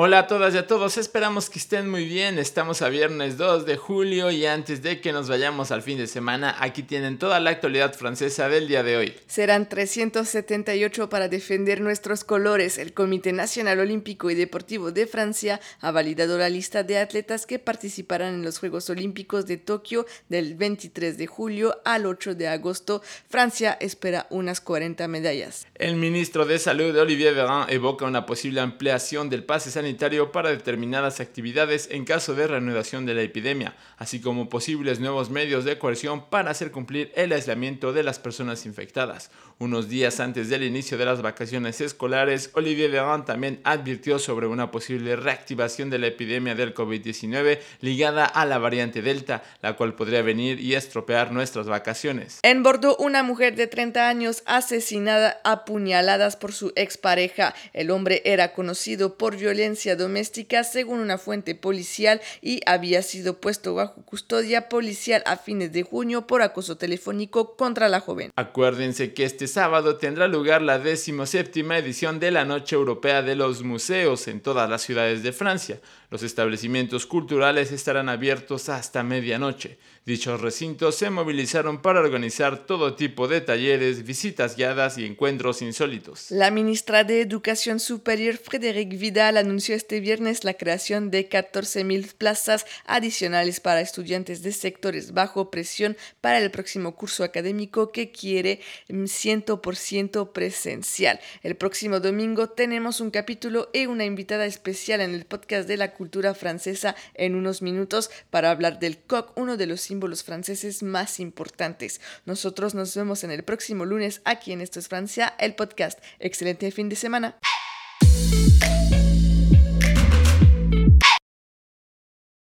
Hola a todas y a todos, esperamos que estén muy bien. Estamos a viernes 2 de julio y antes de que nos vayamos al fin de semana, aquí tienen toda la actualidad francesa del día de hoy. Serán 378 para defender nuestros colores. El Comité Nacional Olímpico y Deportivo de Francia ha validado la lista de atletas que participarán en los Juegos Olímpicos de Tokio del 23 de julio al 8 de agosto. Francia espera unas 40 medallas. El ministro de Salud, Olivier Véran, evoca una posible ampliación del pase sanitario para determinadas actividades en caso de reanudación de la epidemia, así como posibles nuevos medios de coerción para hacer cumplir el aislamiento de las personas infectadas. Unos días antes del inicio de las vacaciones escolares, Olivier Véran también advirtió sobre una posible reactivación de la epidemia del COVID-19 ligada a la variante Delta, la cual podría venir y estropear nuestras vacaciones. En Bordeaux, una mujer de 30 años asesinada a puñaladas por su expareja. El hombre era conocido por violencia doméstica según una fuente policial y había sido puesto bajo custodia policial a fines de junio por acoso telefónico contra la joven. Acuérdense que este sábado tendrá lugar la 17 edición de la Noche Europea de los Museos en todas las ciudades de Francia. Los establecimientos culturales estarán abiertos hasta medianoche. Dichos recintos se movilizaron para organizar todo tipo de talleres, visitas guiadas y encuentros insólitos. La ministra de Educación Superior, Frédéric Vidal, este viernes la creación de 14.000 plazas adicionales para estudiantes de sectores bajo presión para el próximo curso académico que quiere 100% presencial. El próximo domingo tenemos un capítulo y una invitada especial en el podcast de la cultura francesa en unos minutos para hablar del coq, uno de los símbolos franceses más importantes. Nosotros nos vemos en el próximo lunes aquí en Esto es Francia, el podcast. Excelente fin de semana.